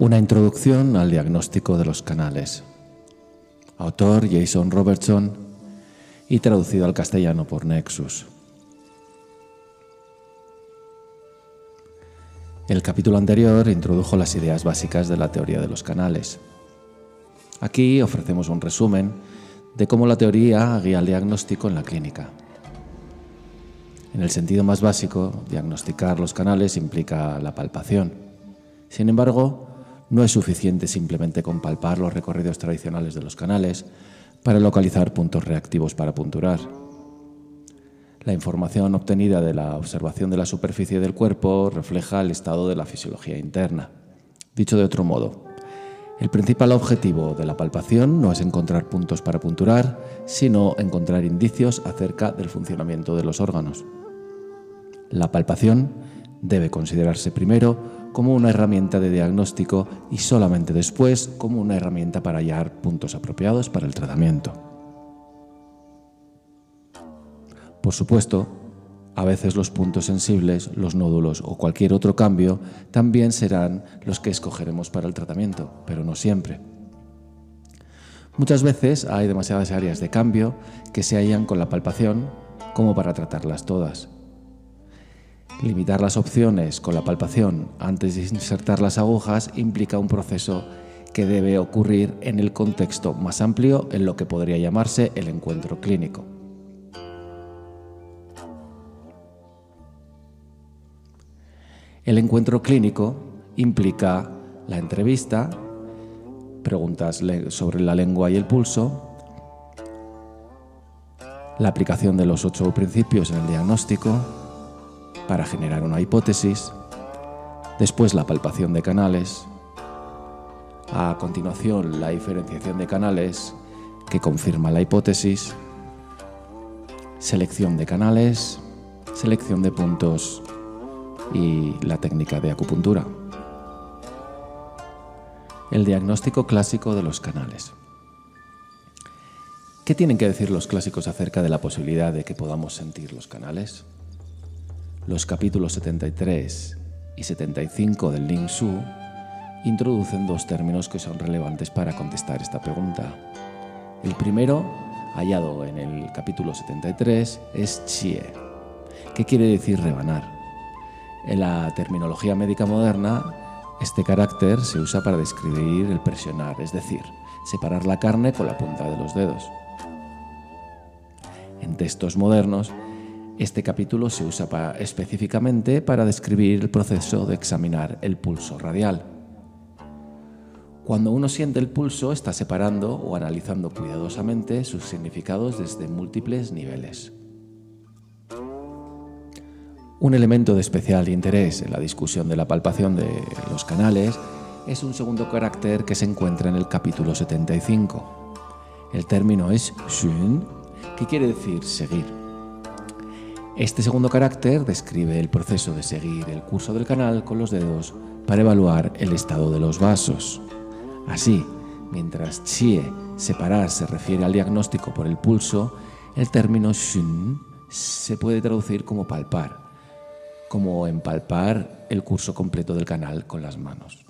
Una introducción al diagnóstico de los canales. Autor Jason Robertson y traducido al castellano por Nexus. El capítulo anterior introdujo las ideas básicas de la teoría de los canales. Aquí ofrecemos un resumen de cómo la teoría guía el diagnóstico en la clínica. En el sentido más básico, diagnosticar los canales implica la palpación. Sin embargo, no es suficiente simplemente con palpar los recorridos tradicionales de los canales para localizar puntos reactivos para punturar. La información obtenida de la observación de la superficie del cuerpo refleja el estado de la fisiología interna. Dicho de otro modo, el principal objetivo de la palpación no es encontrar puntos para punturar, sino encontrar indicios acerca del funcionamiento de los órganos. La palpación debe considerarse primero como una herramienta de diagnóstico y solamente después como una herramienta para hallar puntos apropiados para el tratamiento. Por supuesto, a veces los puntos sensibles, los nódulos o cualquier otro cambio también serán los que escogeremos para el tratamiento, pero no siempre. Muchas veces hay demasiadas áreas de cambio que se hallan con la palpación como para tratarlas todas. Limitar las opciones con la palpación antes de insertar las agujas implica un proceso que debe ocurrir en el contexto más amplio en lo que podría llamarse el encuentro clínico. El encuentro clínico implica la entrevista, preguntas sobre la lengua y el pulso, la aplicación de los ocho principios en el diagnóstico, para generar una hipótesis, después la palpación de canales, a continuación la diferenciación de canales que confirma la hipótesis, selección de canales, selección de puntos y la técnica de acupuntura. El diagnóstico clásico de los canales. ¿Qué tienen que decir los clásicos acerca de la posibilidad de que podamos sentir los canales? Los capítulos 73 y 75 del Ling Su introducen dos términos que son relevantes para contestar esta pregunta. El primero, hallado en el capítulo 73, es chie, que quiere decir rebanar. En la terminología médica moderna, este carácter se usa para describir el presionar, es decir, separar la carne con la punta de los dedos. En textos modernos, este capítulo se usa específicamente para describir el proceso de examinar el pulso radial. Cuando uno siente el pulso, está separando o analizando cuidadosamente sus significados desde múltiples niveles. Un elemento de especial interés en la discusión de la palpación de los canales es un segundo carácter que se encuentra en el capítulo 75. El término es shun, que quiere decir seguir. Este segundo carácter describe el proceso de seguir el curso del canal con los dedos para evaluar el estado de los vasos. Así, mientras chie, separar, se refiere al diagnóstico por el pulso, el término shun se puede traducir como palpar, como empalpar el curso completo del canal con las manos.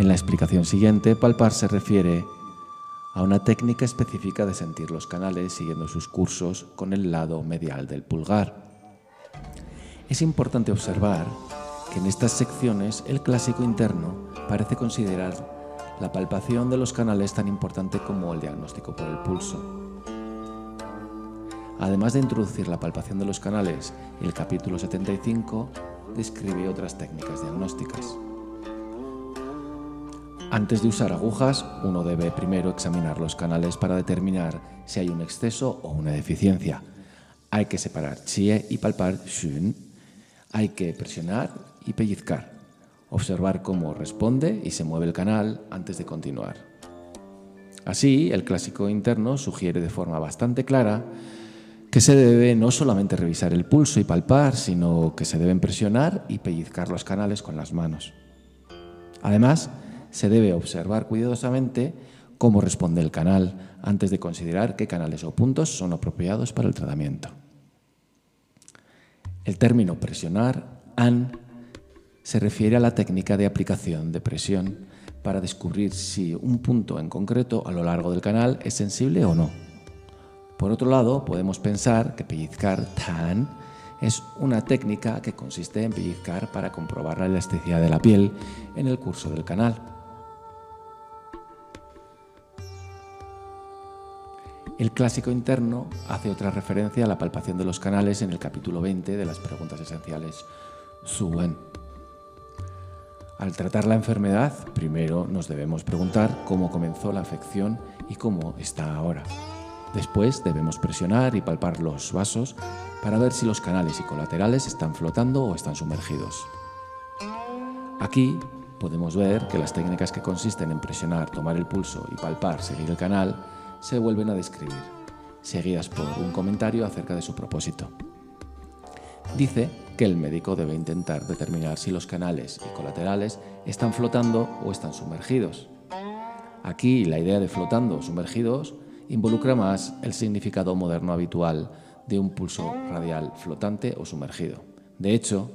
En la explicación siguiente, palpar se refiere a una técnica específica de sentir los canales siguiendo sus cursos con el lado medial del pulgar. Es importante observar que en estas secciones el clásico interno parece considerar la palpación de los canales tan importante como el diagnóstico por el pulso. Además de introducir la palpación de los canales, el capítulo 75 describe otras técnicas diagnósticas. Antes de usar agujas, uno debe primero examinar los canales para determinar si hay un exceso o una deficiencia. Hay que separar chie y palpar shun. Hay que presionar y pellizcar. Observar cómo responde y se mueve el canal antes de continuar. Así, el clásico interno sugiere de forma bastante clara que se debe no solamente revisar el pulso y palpar, sino que se deben presionar y pellizcar los canales con las manos. Además, se debe observar cuidadosamente cómo responde el canal antes de considerar qué canales o puntos son apropiados para el tratamiento. El término presionar, AN, se refiere a la técnica de aplicación de presión para descubrir si un punto en concreto a lo largo del canal es sensible o no. Por otro lado, podemos pensar que pellizcar TAN es una técnica que consiste en pellizcar para comprobar la elasticidad de la piel en el curso del canal. El clásico interno hace otra referencia a la palpación de los canales en el capítulo 20 de las preguntas esenciales Suwen. Al tratar la enfermedad, primero nos debemos preguntar cómo comenzó la afección y cómo está ahora. Después debemos presionar y palpar los vasos para ver si los canales y colaterales están flotando o están sumergidos. Aquí podemos ver que las técnicas que consisten en presionar, tomar el pulso y palpar, seguir el canal, se vuelven a describir, seguidas por un comentario acerca de su propósito. Dice que el médico debe intentar determinar si los canales y colaterales están flotando o están sumergidos. Aquí la idea de flotando o sumergidos involucra más el significado moderno habitual de un pulso radial flotante o sumergido. De hecho,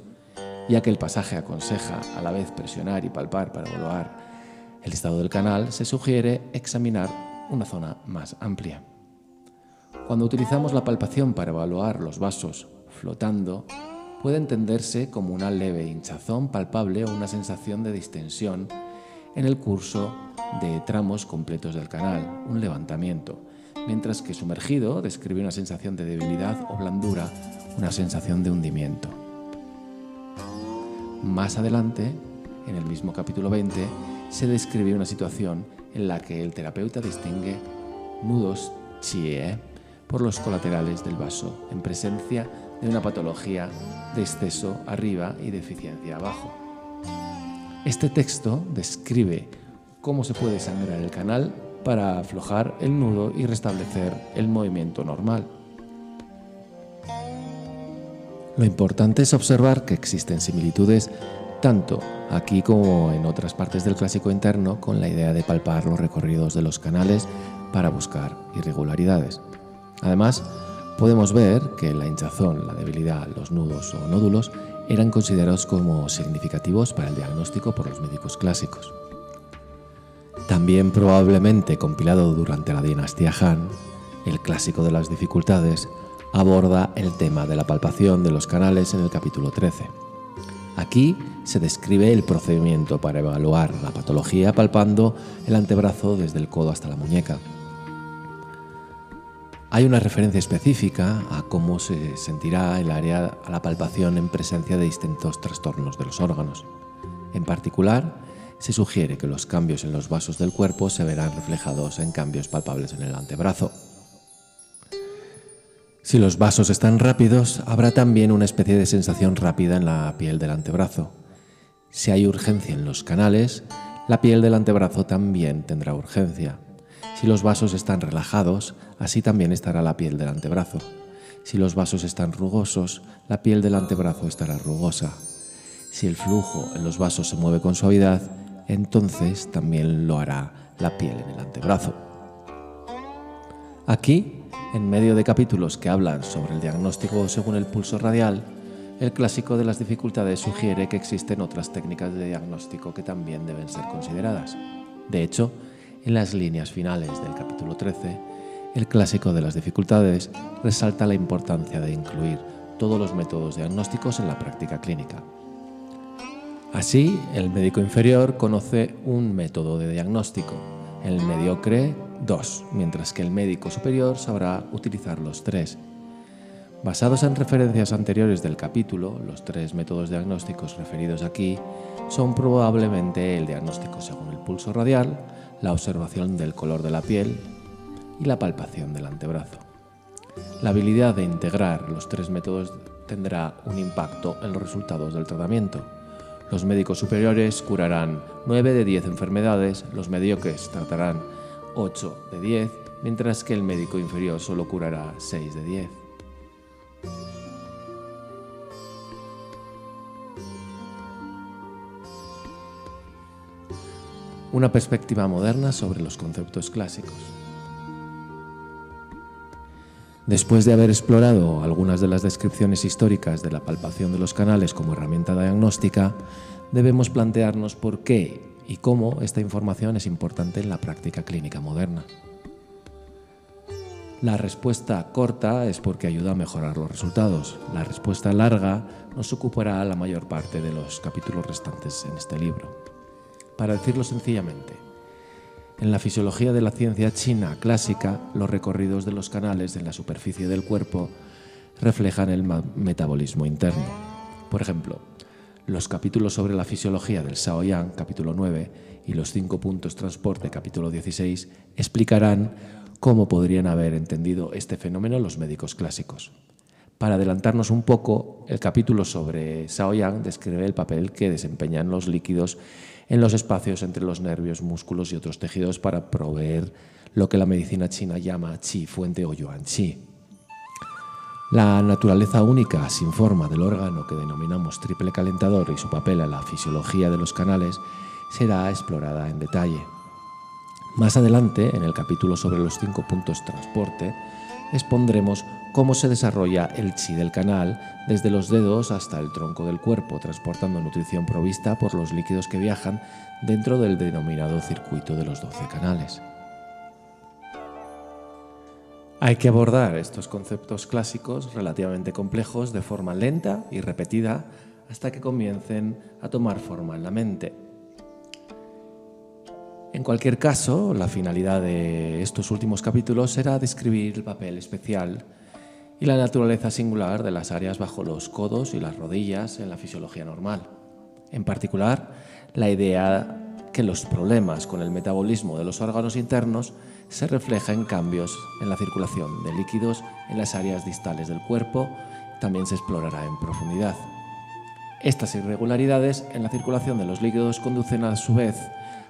ya que el pasaje aconseja a la vez presionar y palpar para evaluar el estado del canal, se sugiere examinar una zona más amplia. Cuando utilizamos la palpación para evaluar los vasos flotando, puede entenderse como una leve hinchazón palpable o una sensación de distensión en el curso de tramos completos del canal, un levantamiento, mientras que sumergido describe una sensación de debilidad o blandura, una sensación de hundimiento. Más adelante, en el mismo capítulo 20, se describe una situación en la que el terapeuta distingue nudos chie por los colaterales del vaso, en presencia de una patología de exceso arriba y deficiencia abajo. Este texto describe cómo se puede sangrar el canal para aflojar el nudo y restablecer el movimiento normal. Lo importante es observar que existen similitudes tanto aquí como en otras partes del clásico interno con la idea de palpar los recorridos de los canales para buscar irregularidades. Además, podemos ver que la hinchazón, la debilidad, los nudos o nódulos eran considerados como significativos para el diagnóstico por los médicos clásicos. También probablemente compilado durante la dinastía Han, el clásico de las dificultades aborda el tema de la palpación de los canales en el capítulo 13. Aquí se describe el procedimiento para evaluar la patología palpando el antebrazo desde el codo hasta la muñeca. Hay una referencia específica a cómo se sentirá el área a la palpación en presencia de distintos trastornos de los órganos. En particular, se sugiere que los cambios en los vasos del cuerpo se verán reflejados en cambios palpables en el antebrazo. Si los vasos están rápidos, habrá también una especie de sensación rápida en la piel del antebrazo. Si hay urgencia en los canales, la piel del antebrazo también tendrá urgencia. Si los vasos están relajados, así también estará la piel del antebrazo. Si los vasos están rugosos, la piel del antebrazo estará rugosa. Si el flujo en los vasos se mueve con suavidad, entonces también lo hará la piel en el antebrazo. Aquí en medio de capítulos que hablan sobre el diagnóstico según el pulso radial, el clásico de las dificultades sugiere que existen otras técnicas de diagnóstico que también deben ser consideradas. De hecho, en las líneas finales del capítulo 13, el clásico de las dificultades resalta la importancia de incluir todos los métodos diagnósticos en la práctica clínica. Así, el médico inferior conoce un método de diagnóstico, el mediocre dos, mientras que el médico superior sabrá utilizar los tres. Basados en referencias anteriores del capítulo, los tres métodos diagnósticos referidos aquí son probablemente el diagnóstico según el pulso radial, la observación del color de la piel y la palpación del antebrazo. La habilidad de integrar los tres métodos tendrá un impacto en los resultados del tratamiento. Los médicos superiores curarán 9 de 10 enfermedades, los mediocres tratarán 8 de 10, mientras que el médico inferior solo curará 6 de 10. una perspectiva moderna sobre los conceptos clásicos. Después de haber explorado algunas de las descripciones históricas de la palpación de los canales como herramienta diagnóstica, debemos plantearnos por qué y cómo esta información es importante en la práctica clínica moderna. La respuesta corta es porque ayuda a mejorar los resultados. La respuesta larga nos ocupará la mayor parte de los capítulos restantes en este libro. Para decirlo sencillamente, en la fisiología de la ciencia china clásica, los recorridos de los canales en la superficie del cuerpo reflejan el metabolismo interno. Por ejemplo, los capítulos sobre la fisiología del Shaoyang, capítulo 9, y los cinco puntos transporte, capítulo 16, explicarán cómo podrían haber entendido este fenómeno los médicos clásicos. Para adelantarnos un poco, el capítulo sobre Shaoyang describe el papel que desempeñan los líquidos en los espacios entre los nervios, músculos y otros tejidos para proveer lo que la medicina china llama chi fuente o yuan chi. La naturaleza única, sin forma del órgano que denominamos triple calentador y su papel en la fisiología de los canales será explorada en detalle. Más adelante, en el capítulo sobre los cinco puntos transporte, expondremos cómo se desarrolla el chi del canal desde los dedos hasta el tronco del cuerpo, transportando nutrición provista por los líquidos que viajan dentro del denominado circuito de los 12 canales. Hay que abordar estos conceptos clásicos relativamente complejos de forma lenta y repetida hasta que comiencen a tomar forma en la mente. En cualquier caso, la finalidad de estos últimos capítulos será describir el papel especial y la naturaleza singular de las áreas bajo los codos y las rodillas en la fisiología normal. En particular, la idea que los problemas con el metabolismo de los órganos internos se refleja en cambios en la circulación de líquidos en las áreas distales del cuerpo, también se explorará en profundidad. Estas irregularidades en la circulación de los líquidos conducen a su vez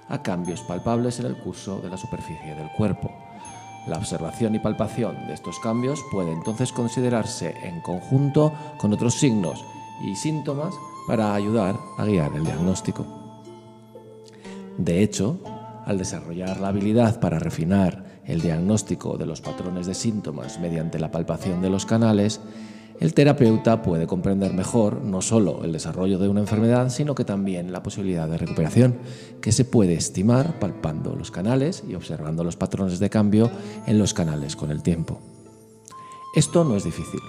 a cambios palpables en el curso de la superficie del cuerpo. La observación y palpación de estos cambios puede entonces considerarse en conjunto con otros signos y síntomas para ayudar a guiar el diagnóstico. De hecho, al desarrollar la habilidad para refinar el diagnóstico de los patrones de síntomas mediante la palpación de los canales, el terapeuta puede comprender mejor no solo el desarrollo de una enfermedad, sino que también la posibilidad de recuperación, que se puede estimar palpando los canales y observando los patrones de cambio en los canales con el tiempo. Esto no es difícil.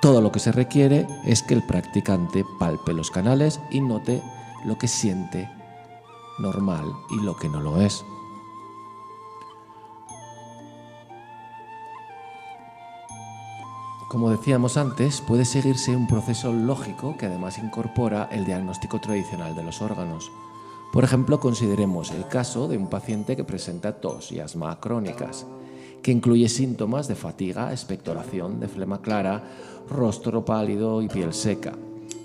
Todo lo que se requiere es que el practicante palpe los canales y note lo que siente normal y lo que no lo es. Como decíamos antes, puede seguirse un proceso lógico que además incorpora el diagnóstico tradicional de los órganos. Por ejemplo, consideremos el caso de un paciente que presenta tos y asma crónicas, que incluye síntomas de fatiga, expectoración, de flema clara, rostro pálido y piel seca.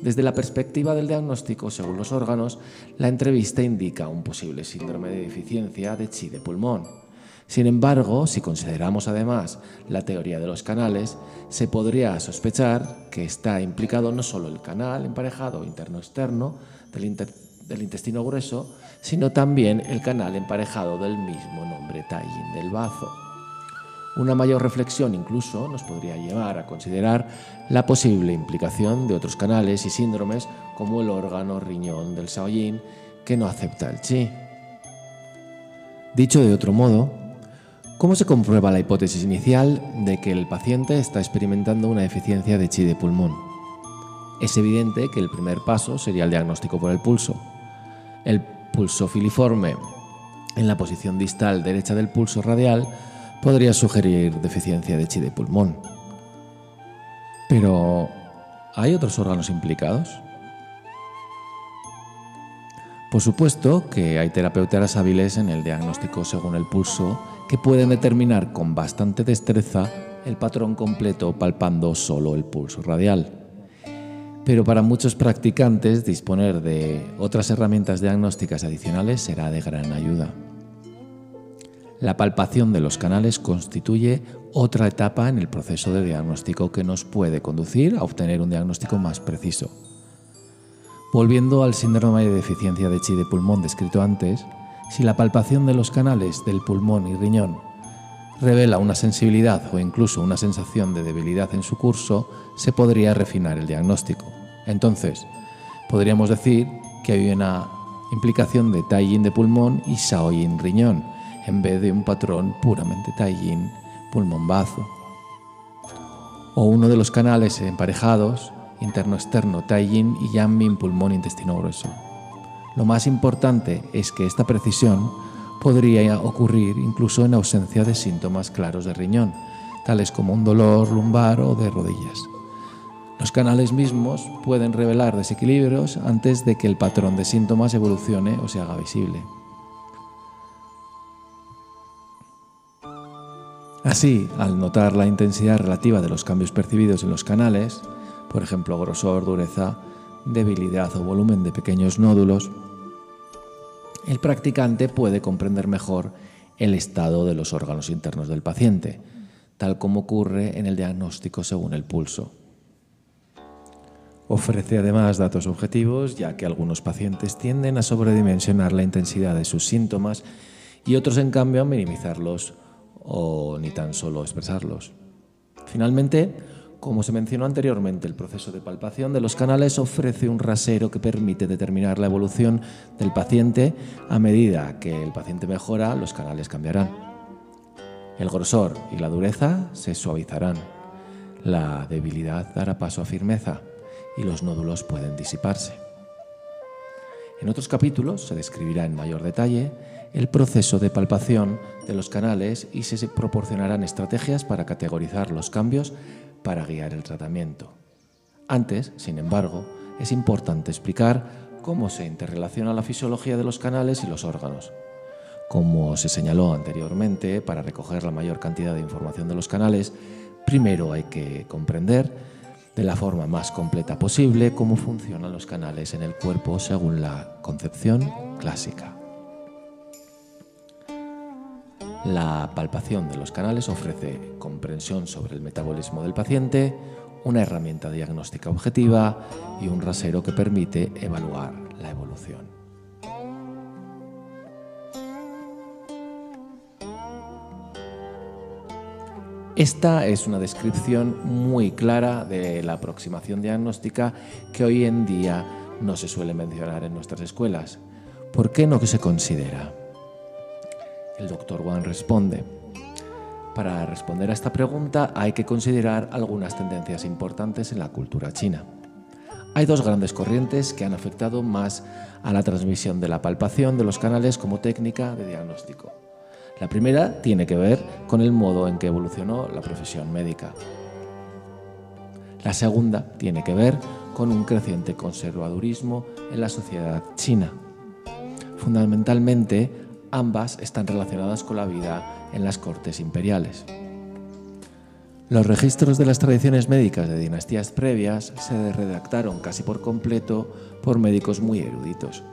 Desde la perspectiva del diagnóstico, según los órganos, la entrevista indica un posible síndrome de deficiencia de chi de pulmón. Sin embargo, si consideramos además la teoría de los canales, se podría sospechar que está implicado no solo el canal emparejado interno-externo del, intestino grueso, sino también el canal emparejado del mismo nombre Tallin del bazo. Una mayor reflexión incluso nos podría llevar a considerar la posible implicación de otros canales y síndromes como el órgano riñón del Shaoyin que no acepta el chi. Dicho de otro modo, ¿Cómo se comprueba la hipótesis inicial de que el paciente está experimentando una deficiencia de chi de pulmón? Es evidente que el primer paso sería el diagnóstico por el pulso. El pulso filiforme en la posición distal derecha del pulso radial podría sugerir deficiencia de chi de pulmón. Pero, ¿hay otros órganos implicados? Por supuesto que hay terapeutas hábiles en el diagnóstico según el pulso que pueden determinar con bastante destreza el patrón completo palpando solo el pulso radial. Pero para muchos practicantes disponer de otras herramientas diagnósticas adicionales será de gran ayuda. La palpación de los canales constituye otra etapa en el proceso de diagnóstico que nos puede conducir a obtener un diagnóstico más preciso. Volviendo al síndrome de deficiencia de chi de pulmón descrito antes, Si la palpación de los canales del pulmón y riñón revela una sensibilidad o incluso una sensación de debilidad en su curso, se podría refinar el diagnóstico. Entonces, podríamos decir que hay una implicación de Tallin de pulmón y Shaoyin riñón, en vez de un patrón puramente Tallin pulmón-bazo. O uno de los canales emparejados, interno-externo Tallin y Yanmin pulmón-intestino grueso. Lo más importante es que esta precisión podría ocurrir incluso en ausencia de síntomas claros de riñón, tales como un dolor lumbar o de rodillas. Los canales mismos pueden revelar desequilibrios antes de que el patrón de síntomas evolucione o se haga visible. Así, al notar la intensidad relativa de los cambios percibidos en los canales, por ejemplo grosor, dureza, debilidad o volumen de pequeños nódulos, el practicante puede comprender mejor el estado de los órganos internos del paciente, tal como ocurre en el diagnóstico según el pulso. Ofrece además datos objetivos, ya que algunos pacientes tienden a sobredimensionar la intensidad de sus síntomas y otros, en cambio, a minimizarlos o ni tan solo expresarlos. Finalmente, como se mencionó anteriormente, el proceso de palpación de los canales ofrece un rasero que permite determinar la evolución del paciente a medida que el paciente mejora, los canales cambiarán. El grosor y la dureza se suavizarán. La debilidad dará paso a firmeza y los nódulos pueden disiparse. En otros capítulos se describirá en mayor detalle el proceso de palpación de los canales y se proporcionarán estrategias para categorizar los cambios para guiar el tratamiento. Antes, sin embargo, es importante explicar cómo se interrelaciona la fisiología de los canales y los órganos. Como se señaló anteriormente, para recoger la mayor cantidad de información de los canales, primero hay que comprender de la forma más completa posible cómo funcionan los canales en el cuerpo según la concepción clásica. La palpación de los canales ofrece comprensión sobre el metabolismo del paciente, una herramienta diagnóstica objetiva y un rasero que permite evaluar la evolución. Esta es una descripción muy clara de la aproximación diagnóstica que hoy en día no se suele mencionar en nuestras escuelas. ¿Por qué no se considera? El doctor Wang responde. Para responder a esta pregunta hay que considerar algunas tendencias importantes en la cultura china. Hay dos grandes corrientes que han afectado más a la transmisión de la palpación de los canales como técnica de diagnóstico. La primera tiene que ver con el modo en que evolucionó la profesión médica. La segunda tiene que ver con un creciente conservadurismo en la sociedad china. Fundamentalmente, ambas están relacionadas con la vida en las cortes imperiales. Los registros de las tradiciones médicas de dinastías previas se redactaron casi por completo por médicos muy eruditos.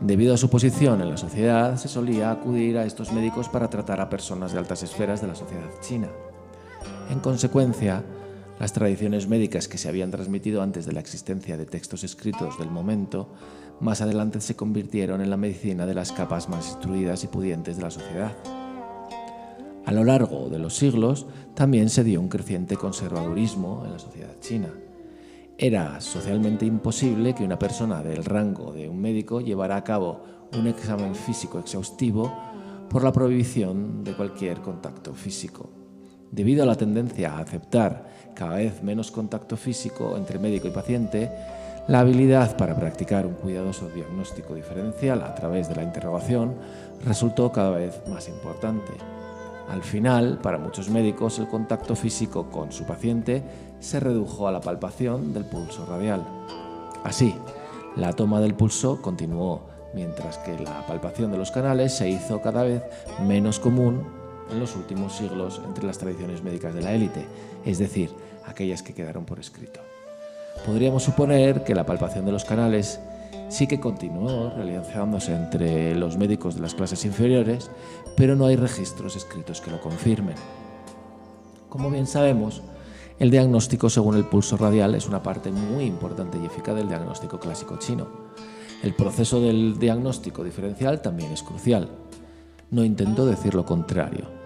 Debido a su posición en la sociedad, se solía acudir a estos médicos para tratar a personas de altas esferas de la sociedad china. En consecuencia, las tradiciones médicas que se habían transmitido antes de la existencia de textos escritos del momento, más adelante se convirtieron en la medicina de las capas más instruidas y pudientes de la sociedad. A lo largo de los siglos, también se dio un creciente conservadurismo en la sociedad china era socialmente imposible que una persona del rango de un médico llevara a cabo un examen físico exhaustivo por la prohibición de cualquier contacto físico. Debido a la tendencia a aceptar cada vez menos contacto físico entre médico y paciente, la habilidad para practicar un cuidadoso diagnóstico diferencial a través de la interrogación resultó cada vez más importante. Al final, para muchos médicos, el contacto físico con su paciente se redujo a la palpación del pulso radial. Así, la toma del pulso continuó, mientras que la palpación de los canales se hizo cada vez menos común en los últimos siglos entre las tradiciones médicas de la élite, es decir, aquellas que quedaron por escrito. Podríamos suponer que la palpación de los canales sí que continuó realizándose entre los médicos de las clases inferiores, pero no hay registros escritos que lo confirmen. Como bien sabemos, el diagnóstico según el pulso radial es una parte muy importante y eficaz del diagnóstico clásico chino. El proceso del diagnóstico diferencial también es crucial. No intento decir lo contrario.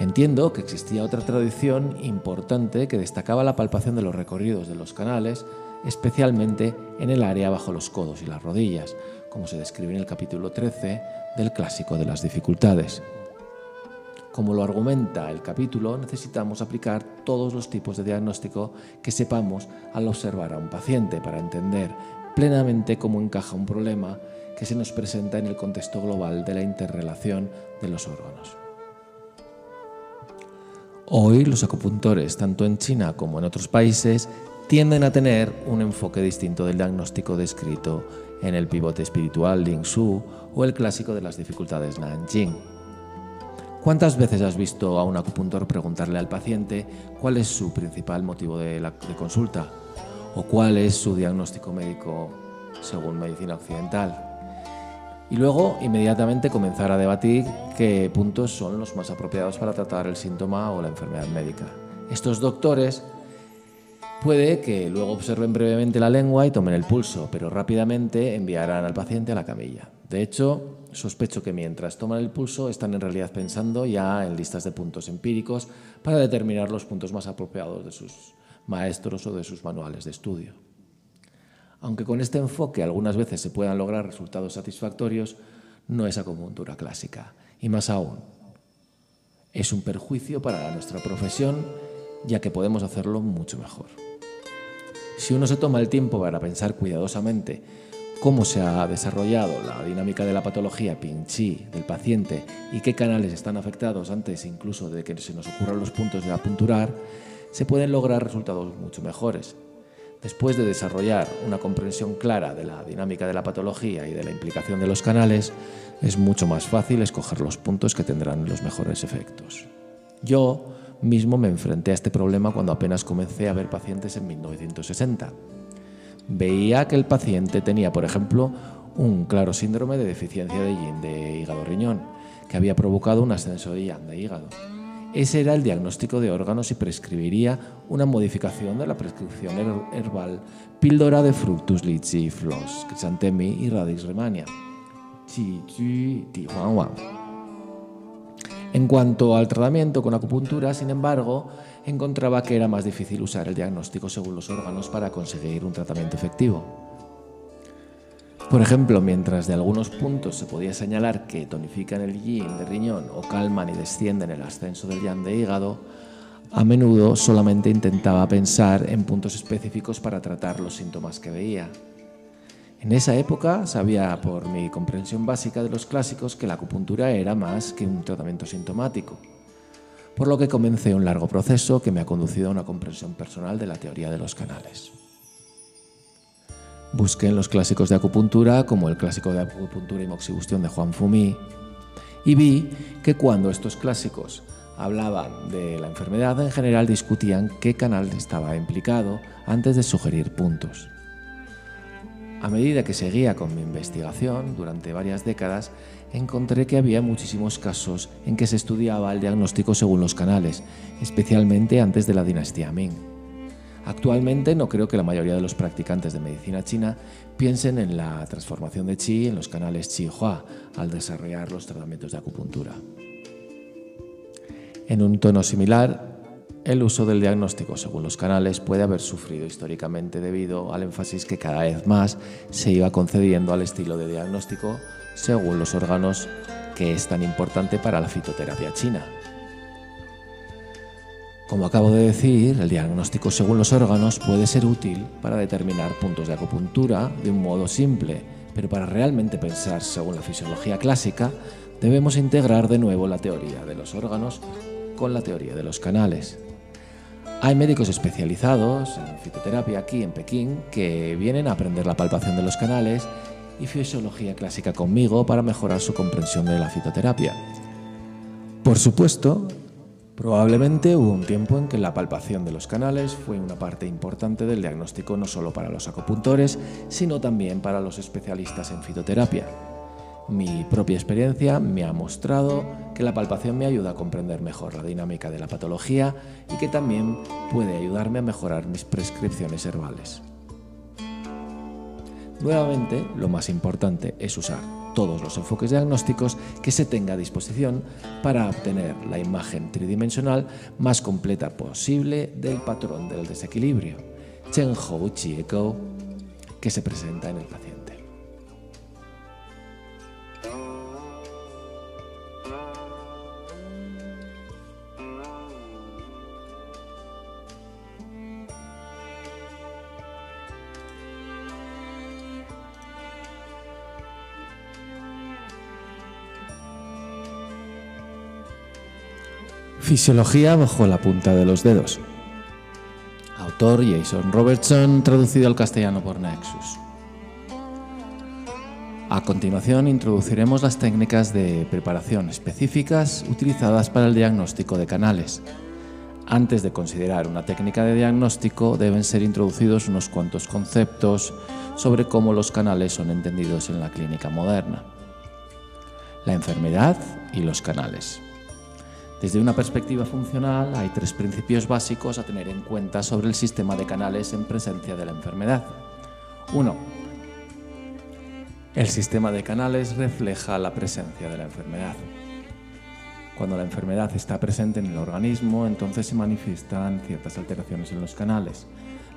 Entiendo que existía otra tradición importante que destacaba la palpación de los recorridos de los canales, especialmente en el área bajo los codos y las rodillas, como se describe en el capítulo 13 del Clásico de las Dificultades. Como lo argumenta el capítulo, necesitamos aplicar todos los tipos de diagnóstico que sepamos al observar a un paciente para entender plenamente cómo encaja un problema que se nos presenta en el contexto global de la interrelación de los órganos. Hoy los acupuntores, tanto en China como en otros países, tienden a tener un enfoque distinto del diagnóstico descrito en el pivote espiritual Ling Shu o el clásico de las dificultades Nanjing. ¿Cuántas veces has visto a un acupuntor preguntarle al paciente cuál es su principal motivo de consulta o cuál es su diagnóstico médico según medicina occidental? Y luego inmediatamente comenzar a debatir qué puntos son los más apropiados para tratar el síntoma o la enfermedad médica. Estos doctores Puede que luego observen brevemente la lengua y tomen el pulso, pero rápidamente enviarán al paciente a la camilla. De hecho, sospecho que mientras toman el pulso están en realidad pensando ya en listas de puntos empíricos para determinar los puntos más apropiados de sus maestros o de sus manuales de estudio. Aunque con este enfoque algunas veces se puedan lograr resultados satisfactorios, no es acupuntura clásica. Y más aún, es un perjuicio para nuestra profesión ya que podemos hacerlo mucho mejor. Si uno se toma el tiempo para pensar cuidadosamente cómo se ha desarrollado la dinámica de la patología Pinchi del paciente y qué canales están afectados antes incluso de que se nos ocurran los puntos de apunturar, se pueden lograr resultados mucho mejores. Después de desarrollar una comprensión clara de la dinámica de la patología y de la implicación de los canales, es mucho más fácil escoger los puntos que tendrán los mejores efectos. Yo mismo me enfrenté a este problema cuando apenas comencé a ver pacientes en 1960. Veía que el paciente tenía, por ejemplo, un claro síndrome de deficiencia de yin de hígado-riñón, que había provocado un ascenso de yang de hígado. Ese era el diagnóstico de órganos y prescribiría una modificación de la prescripción herbal píldora de fructus litchi, flos, chrysanthemi y radix remania. En cuanto al tratamiento con acupuntura, sin embargo, encontraba que era más difícil usar el diagnóstico según los órganos para conseguir un tratamiento efectivo. Por ejemplo, mientras de algunos puntos se podía señalar que tonifican el yin de riñón o calman y descienden el ascenso del yang de hígado, a menudo solamente intentaba pensar en puntos específicos para tratar los síntomas que veía. En esa época sabía por mi comprensión básica de los clásicos que la acupuntura era más que un tratamiento sintomático, por lo que comencé un largo proceso que me ha conducido a una comprensión personal de la teoría de los canales. Busqué en los clásicos de acupuntura, como el clásico de acupuntura y moxibustión de Juan Fumi, y vi que cuando estos clásicos hablaban de la enfermedad, en general discutían qué canal estaba implicado antes de sugerir puntos. A medida que seguía con mi investigación durante varias décadas, encontré que había muchísimos casos en que se estudiaba el diagnóstico según los canales, especialmente antes de la dinastía Ming. Actualmente no creo que la mayoría de los practicantes de medicina china piensen en la transformación de Qi en los canales Qi-Hua al desarrollar los tratamientos de acupuntura. En un tono similar, el uso del diagnóstico según los canales puede haber sufrido históricamente debido al énfasis que cada vez más se iba concediendo al estilo de diagnóstico según los órganos que es tan importante para la fitoterapia china. Como acabo de decir, el diagnóstico según los órganos puede ser útil para determinar puntos de acupuntura de un modo simple, pero para realmente pensar según la fisiología clásica, debemos integrar de nuevo la teoría de los órganos con la teoría de los canales. Hay médicos especializados en fitoterapia aquí en Pekín que vienen a aprender la palpación de los canales y fisiología clásica conmigo para mejorar su comprensión de la fitoterapia. Por supuesto, probablemente hubo un tiempo en que la palpación de los canales fue una parte importante del diagnóstico no solo para los acupuntores, sino también para los especialistas en fitoterapia. Mi propia experiencia me ha mostrado que la palpación me ayuda a comprender mejor la dinámica de la patología y que también puede ayudarme a mejorar mis prescripciones herbales. Nuevamente, lo más importante es usar todos los enfoques diagnósticos que se tenga a disposición para obtener la imagen tridimensional más completa posible del patrón del desequilibrio, Chen Hou que se presenta en el paciente. Fisiología bajo la punta de los dedos. Autor Jason Robertson, traducido al castellano por Nexus. A continuación introduciremos las técnicas de preparación específicas utilizadas para el diagnóstico de canales. Antes de considerar una técnica de diagnóstico deben ser introducidos unos cuantos conceptos sobre cómo los canales son entendidos en la clínica moderna. La enfermedad y los canales. Desde una perspectiva funcional hay tres principios básicos a tener en cuenta sobre el sistema de canales en presencia de la enfermedad. 1. El sistema de canales refleja la presencia de la enfermedad. Cuando la enfermedad está presente en el organismo, entonces se manifiestan ciertas alteraciones en los canales.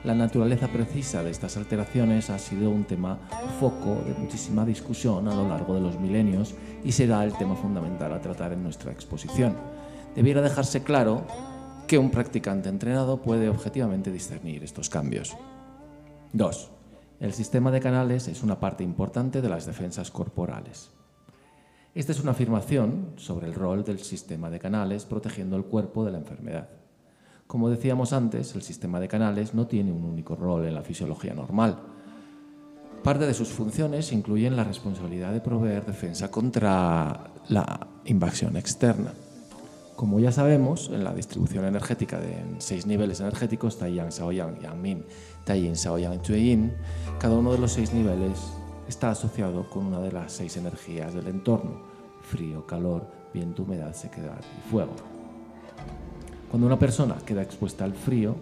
La naturaleza precisa de estas alteraciones ha sido un tema foco de muchísima discusión a lo largo de los milenios y será el tema fundamental a tratar en nuestra exposición debiera dejarse claro que un practicante entrenado puede objetivamente discernir estos cambios. 2. El sistema de canales es una parte importante de las defensas corporales. Esta es una afirmación sobre el rol del sistema de canales protegiendo el cuerpo de la enfermedad. Como decíamos antes, el sistema de canales no tiene un único rol en la fisiología normal. Parte de sus funciones incluyen la responsabilidad de proveer defensa contra la invasión externa. Como ya sabemos, en la distribución energética de seis niveles energéticos, Taiyang, Shaoyang, Yangmin, Taiyin, Shaoyang, Chueyin, cada uno de los seis niveles está asociado con una de las seis energías del entorno, frío, calor, viento, humedad, sequedad y fuego. Cuando una persona queda expuesta al frío,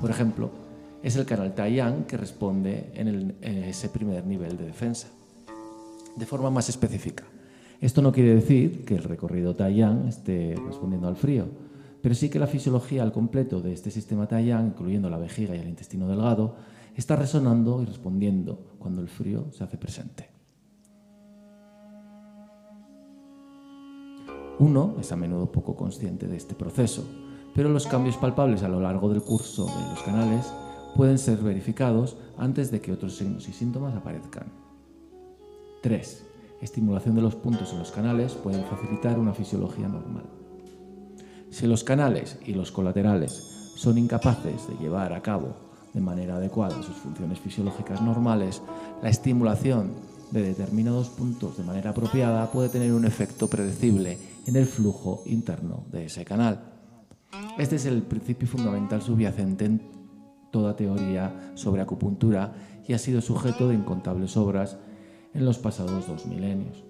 por ejemplo, es el canal Taiyang que responde en, en ese primer nivel de defensa. De forma más específica, esto no quiere decir que el recorrido Taiyang esté respondiendo al frío, pero sí que la fisiología al completo de este sistema Taiyang, incluyendo la vejiga y el intestino delgado, está resonando y respondiendo cuando el frío se hace presente. Uno es a menudo poco consciente de este proceso, pero los cambios palpables a lo largo del curso de los canales pueden ser verificados antes de que otros signos y síntomas aparezcan. 3 estimulación de los puntos en los canales pueden facilitar una fisiología normal. Si los canales y los colaterales son incapaces de llevar a cabo de manera adecuada sus funciones fisiológicas normales, la estimulación de determinados puntos de manera apropiada puede tener un efecto predecible en el flujo interno de ese canal. Este es el principio fundamental subyacente en toda teoría sobre acupuntura y ha sido sujeto de incontables obras en los pasados dos milenios.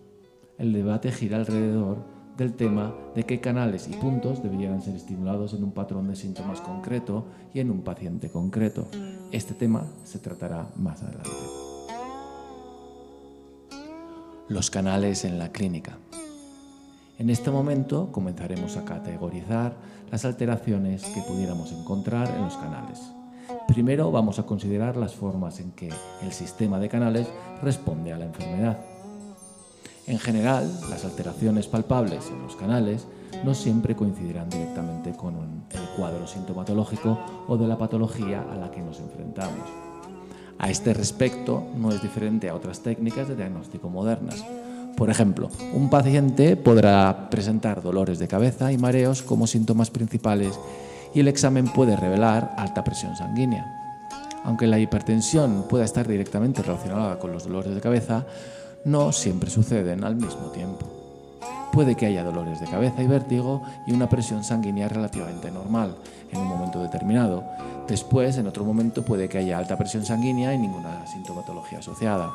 El debate gira alrededor del tema de qué canales y puntos deberían ser estimulados en un patrón de síntomas concreto y en un paciente concreto. Este tema se tratará más adelante. Los canales en la clínica. En este momento comenzaremos a categorizar las alteraciones que pudiéramos encontrar en los canales. Primero vamos a considerar las formas en que el sistema de canales responde a la enfermedad. En general, las alteraciones palpables en los canales no siempre coincidirán directamente con el cuadro sintomatológico o de la patología a la que nos enfrentamos. A este respecto, no es diferente a otras técnicas de diagnóstico modernas. Por ejemplo, un paciente podrá presentar dolores de cabeza y mareos como síntomas principales y el examen puede revelar alta presión sanguínea. Aunque la hipertensión pueda estar directamente relacionada con los dolores de cabeza, no siempre suceden al mismo tiempo. Puede que haya dolores de cabeza y vértigo y una presión sanguínea relativamente normal en un momento determinado. Después, en otro momento, puede que haya alta presión sanguínea y ninguna sintomatología asociada.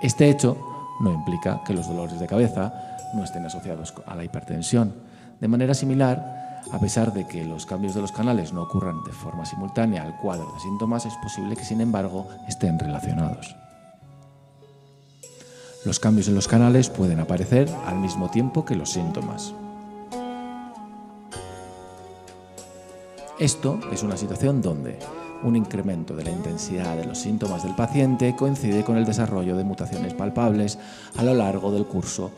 Este hecho no implica que los dolores de cabeza no estén asociados a la hipertensión. De manera similar, a pesar de que los cambios de los canales no ocurran de forma simultánea al cuadro de síntomas, es posible que, sin embargo, estén relacionados. Los cambios en los canales pueden aparecer al mismo tiempo que los síntomas. Esto es una situación donde un incremento de la intensidad de los síntomas del paciente coincide con el desarrollo de mutaciones palpables a lo largo del curso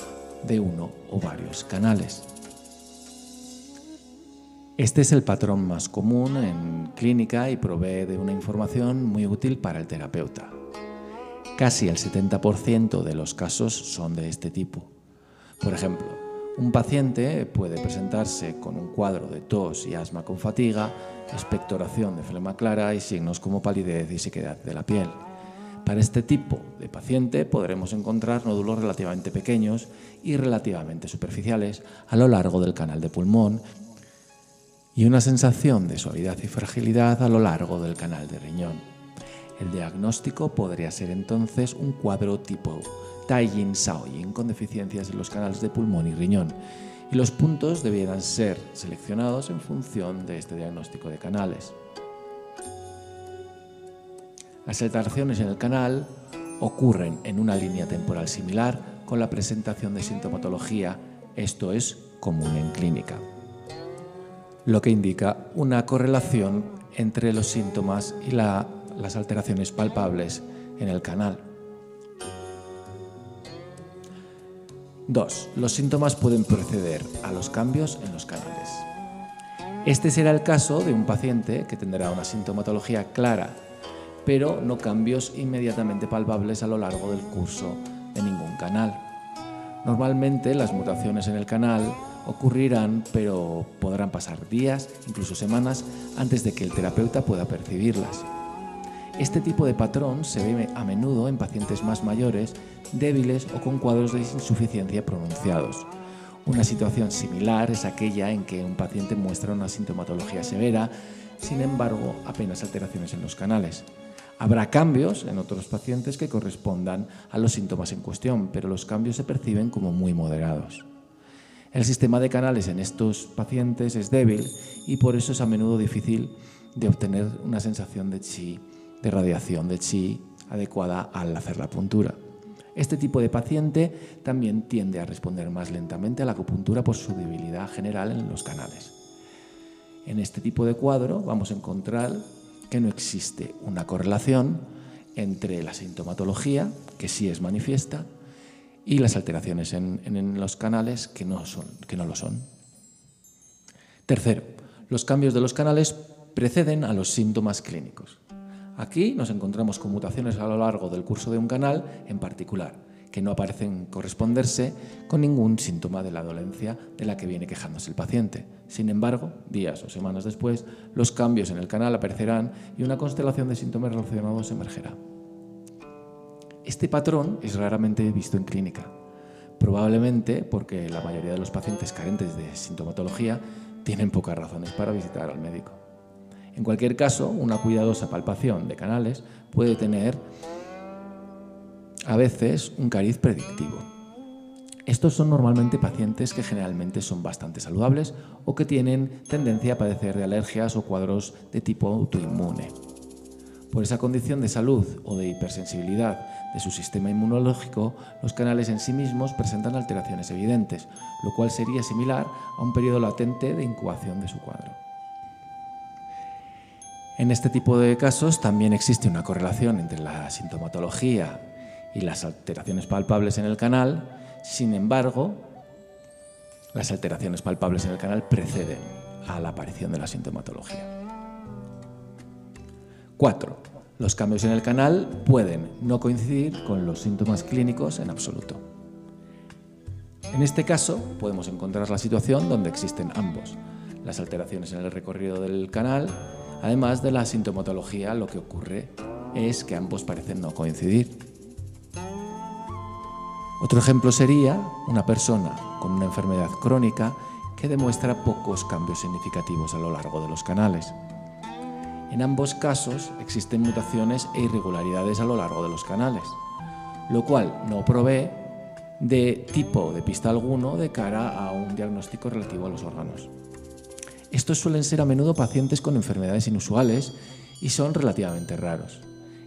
de uno o varios canales. Este es el patrón más común en clínica y provee de una información muy útil para el terapeuta. Casi el 70% de los casos son de este tipo. Por ejemplo, un paciente puede presentarse con un cuadro de tos y asma con fatiga, expectoración de flema clara y signos como palidez y sequedad de la piel. Para este tipo de paciente podremos encontrar nódulos relativamente pequeños y relativamente superficiales a lo largo del canal de pulmón y una sensación de suavidad y fragilidad a lo largo del canal de riñón. El diagnóstico podría ser entonces un cuadro tipo Taijin Shaoyin con deficiencias en los canales de pulmón y riñón, y los puntos debieran ser seleccionados en función de este diagnóstico de canales. Las alteraciones en el canal ocurren en una línea temporal similar con la presentación de sintomatología, esto es común en clínica, lo que indica una correlación entre los síntomas y las alteraciones palpables en el canal. 2. Los síntomas pueden proceder a los cambios en los canales. Este será el caso de un paciente que tendrá una sintomatología clara, pero no cambios inmediatamente palpables a lo largo del curso de ningún canal. Normalmente las mutaciones en el canal ocurrirán, pero podrán pasar días, incluso semanas, antes de que el terapeuta pueda percibirlas. Este tipo de patrón se ve a menudo en pacientes más mayores, débiles o con cuadros de insuficiencia pronunciados. Una situación similar es aquella en que un paciente muestra una sintomatología severa, sin embargo, apenas alteraciones en los canales. Habrá cambios en otros pacientes que correspondan a los síntomas en cuestión, pero los cambios se perciben como muy moderados. El sistema de canales en estos pacientes es débil y por eso es a menudo difícil de obtener una sensación de chi de radiación de chi adecuada al hacer la puntura. Este tipo de paciente también tiende a responder más lentamente a la acupuntura por su debilidad general en los canales. En este tipo de cuadro vamos a encontrar que no existe una correlación entre la sintomatología, que sí es manifiesta, y las alteraciones en, los canales que no, son, que no lo son. Tercero, los cambios de los canales preceden a los síntomas clínicos. Aquí nos encontramos con mutaciones a lo largo del curso de un canal en particular, que no parecen corresponderse con ningún síntoma de la dolencia de la que viene quejándose el paciente. Sin embargo, días o semanas después, los cambios en el canal aparecerán y una constelación de síntomas relacionados emergerá. Este patrón es raramente visto en clínica, probablemente porque la mayoría de los pacientes carentes de sintomatología tienen pocas razones para visitar al médico. En cualquier caso, una cuidadosa palpación de canales puede tener a veces un cariz predictivo. Estos son normalmente pacientes que generalmente son bastante saludables o que tienen tendencia a padecer de alergias o cuadros de tipo autoinmune. Por esa condición de salud o de hipersensibilidad de su sistema inmunológico, los canales en sí mismos presentan alteraciones evidentes, lo cual sería similar a un periodo latente de incubación de su cuadro. En este tipo de casos también existe una correlación entre la sintomatología y las alteraciones palpables en el canal, sin embargo, las alteraciones palpables en el canal preceden a la aparición de la sintomatología. 4. Los cambios en el canal pueden no coincidir con los síntomas clínicos en absoluto. En este caso, podemos encontrar la situación donde existen ambos, las alteraciones en el recorrido del canal Además de la sintomatología, lo que ocurre es que ambos parecen no coincidir. Otro ejemplo sería una persona con una enfermedad crónica que demuestra pocos cambios significativos a lo largo de los canales. En ambos casos existen mutaciones e irregularidades a lo largo de los canales, lo cual no provee de tipo de pista alguno de cara a un diagnóstico relativo a los órganos. Estos suelen ser a menudo pacientes con enfermedades inusuales y son relativamente raros.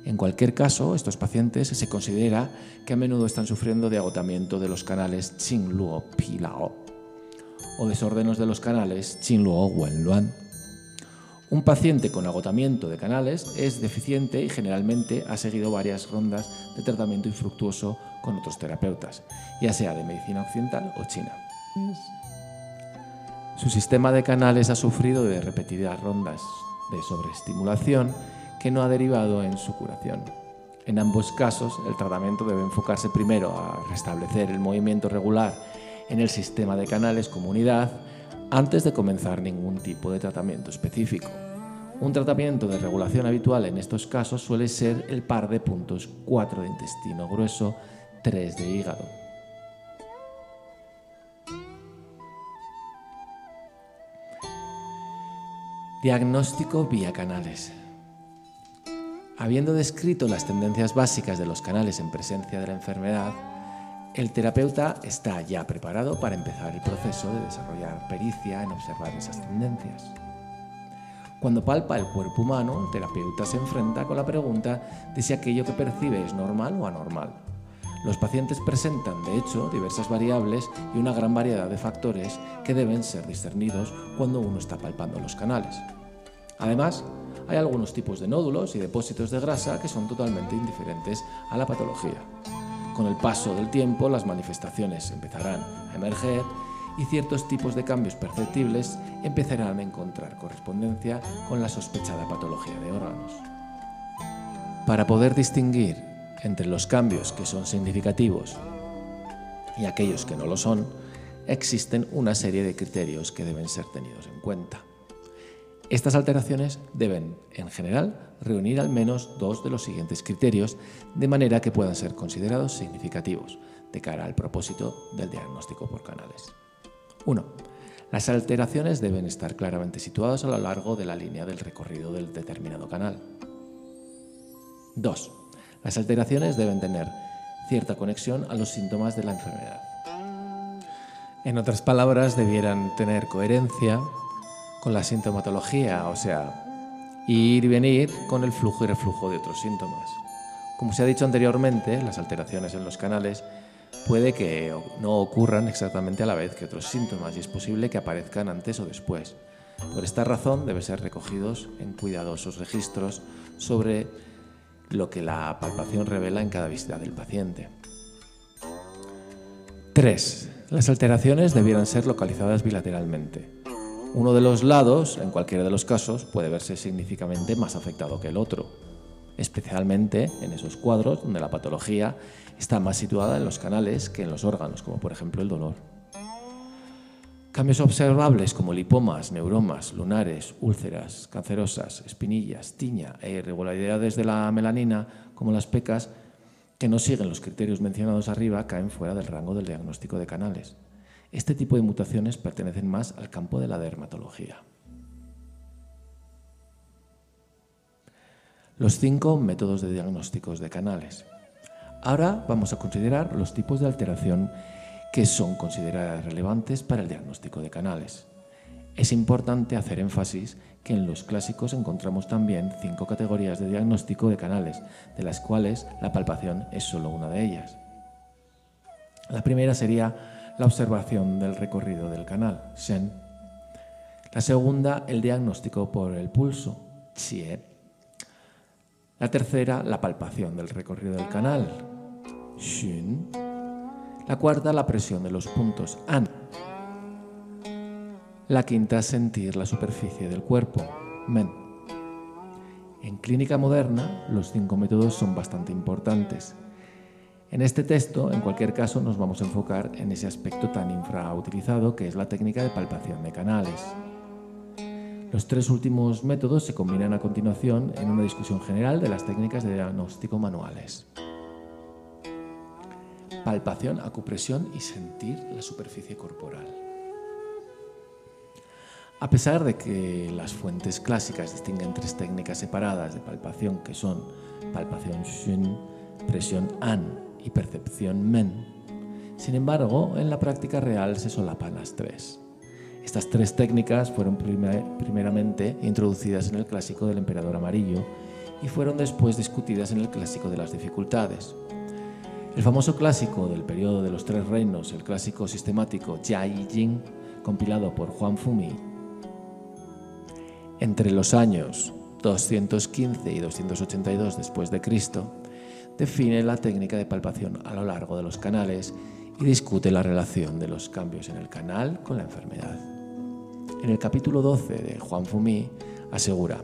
En cualquier caso, estos pacientes se considera que a menudo están sufriendo de agotamiento de los canales Qingluo Pilao o desórdenes de los canales Qingluo Wenluan. Un paciente con agotamiento de canales es deficiente y generalmente ha seguido varias rondas de tratamiento infructuoso con otros terapeutas, ya sea de medicina occidental o china. Su sistema de canales ha sufrido de repetidas rondas de sobreestimulación que no ha derivado en su curación. En ambos casos, el tratamiento debe enfocarse primero a restablecer el movimiento regular en el sistema de canales comunidad antes de comenzar ningún tipo de tratamiento específico. Un tratamiento de regulación habitual en estos casos suele ser el par de puntos 4 de intestino grueso, 3 de hígado. Diagnóstico vía canales. Habiendo descrito las tendencias básicas de los canales en presencia de la enfermedad, el terapeuta está ya preparado para empezar el proceso de desarrollar pericia en observar esas tendencias. Cuando palpa el cuerpo humano, el terapeuta se enfrenta con la pregunta de si aquello que percibe es normal o anormal. Los pacientes presentan, de hecho, diversas variables y una gran variedad de factores que deben ser discernidos cuando uno está palpando los canales. Además, hay algunos tipos de nódulos y depósitos de grasa que son totalmente indiferentes a la patología. Con el paso del tiempo, las manifestaciones empezarán a emerger y ciertos tipos de cambios perceptibles empezarán a encontrar correspondencia con la sospechada patología de órganos. Para poder distinguir entre los cambios que son significativos y aquellos que no lo son, existen una serie de criterios que deben ser tenidos en cuenta. Estas alteraciones deben, en general, reunir al menos dos de los siguientes criterios de manera que puedan ser considerados significativos de cara al propósito del diagnóstico por canales. 1. Las alteraciones deben estar claramente situadas a lo largo de la línea del recorrido del determinado canal. 2. Las alteraciones deben tener cierta conexión a los síntomas de la enfermedad. En otras palabras, debieran tener coherencia con la sintomatología, o sea, ir y venir con el flujo y reflujo de otros síntomas. Como se ha dicho anteriormente, las alteraciones en los canales puede que no ocurran exactamente a la vez que otros síntomas y es posible que aparezcan antes o después. Por esta razón deben ser recogidos en cuidadosos registros sobre lo que la palpación revela en cada visita del paciente. 3. Las alteraciones debieran ser localizadas bilateralmente. Uno de los lados, en cualquiera de los casos, puede verse significativamente más afectado que el otro, especialmente en esos cuadros donde la patología está más situada en los canales que en los órganos, como por ejemplo el dolor. Cambios observables como lipomas, neuromas, lunares, úlceras, cancerosas, espinillas, tiña e irregularidades de la melanina, como las pecas, que no siguen los criterios mencionados arriba, caen fuera del rango del diagnóstico de canales. Este tipo de mutaciones pertenecen más al campo de la dermatología. Los cinco métodos de diagnósticos de canales. Ahora vamos a considerar los tipos de alteración que son consideradas relevantes para el diagnóstico de canales. Es importante hacer énfasis que en los clásicos encontramos también cinco categorías de diagnóstico de canales, de las cuales la palpación es solo una de ellas. La primera sería la observación del recorrido del canal, Shen. La segunda, el diagnóstico por el pulso, Xie. La tercera, la palpación del recorrido del canal, Xun. La cuarta, la presión de los puntos, An. La quinta, sentir la superficie del cuerpo, Men. En clínica moderna, los cinco métodos son bastante importantes en este texto, en cualquier caso, nos vamos a enfocar en ese aspecto tan infrautilizado que es la técnica de palpación de canales. Los tres últimos métodos se combinan a continuación en una discusión general de las técnicas de diagnóstico manuales. Palpación, acupresión y sentir la superficie corporal. A pesar de que las fuentes clásicas distinguen tres técnicas separadas de palpación que son palpación Shun, presión An y percepción men. Sin embargo, en la práctica real se solapan las tres. Estas tres técnicas fueron primeramente introducidas en el clásico del emperador amarillo y fueron después discutidas en el Clásico de las Dificultades. El famoso clásico del periodo de los Tres Reinos, el clásico sistemático Jia Jing, compilado por Juan Fumi entre los años 215 y 282 después de Cristo, define la técnica de palpación a lo largo de los canales y discute la relación de los cambios en el canal con la enfermedad. En el capítulo 12 de Juan Fumi asegura,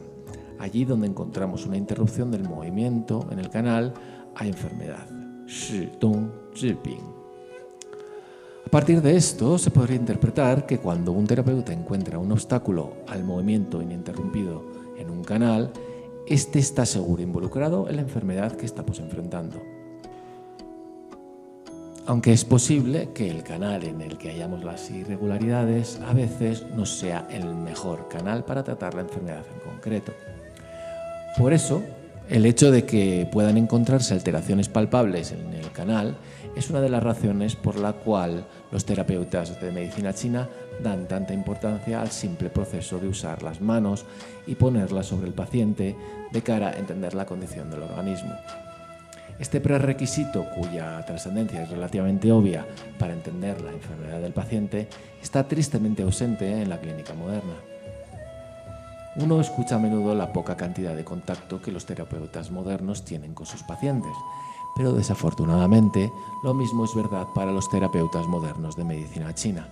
allí donde encontramos una interrupción del movimiento en el canal hay enfermedad. A partir de esto se podría interpretar que cuando un terapeuta encuentra un obstáculo al movimiento ininterrumpido en un canal, éste está seguro involucrado en la enfermedad que estamos enfrentando. Aunque es posible que el canal en el que hayamos las irregularidades a veces no sea el mejor canal para tratar la enfermedad en concreto. Por eso, el hecho de que puedan encontrarse alteraciones palpables en el canal es una de las razones por la cual los terapeutas de medicina china dan tanta importancia al simple proceso de usar las manos y ponerlas sobre el paciente de cara a entender la condición del organismo. Este prerequisito, cuya trascendencia es relativamente obvia para entender la enfermedad del paciente, está tristemente ausente en la clínica moderna. Uno escucha a menudo la poca cantidad de contacto que los terapeutas modernos tienen con sus pacientes, pero desafortunadamente lo mismo es verdad para los terapeutas modernos de medicina china.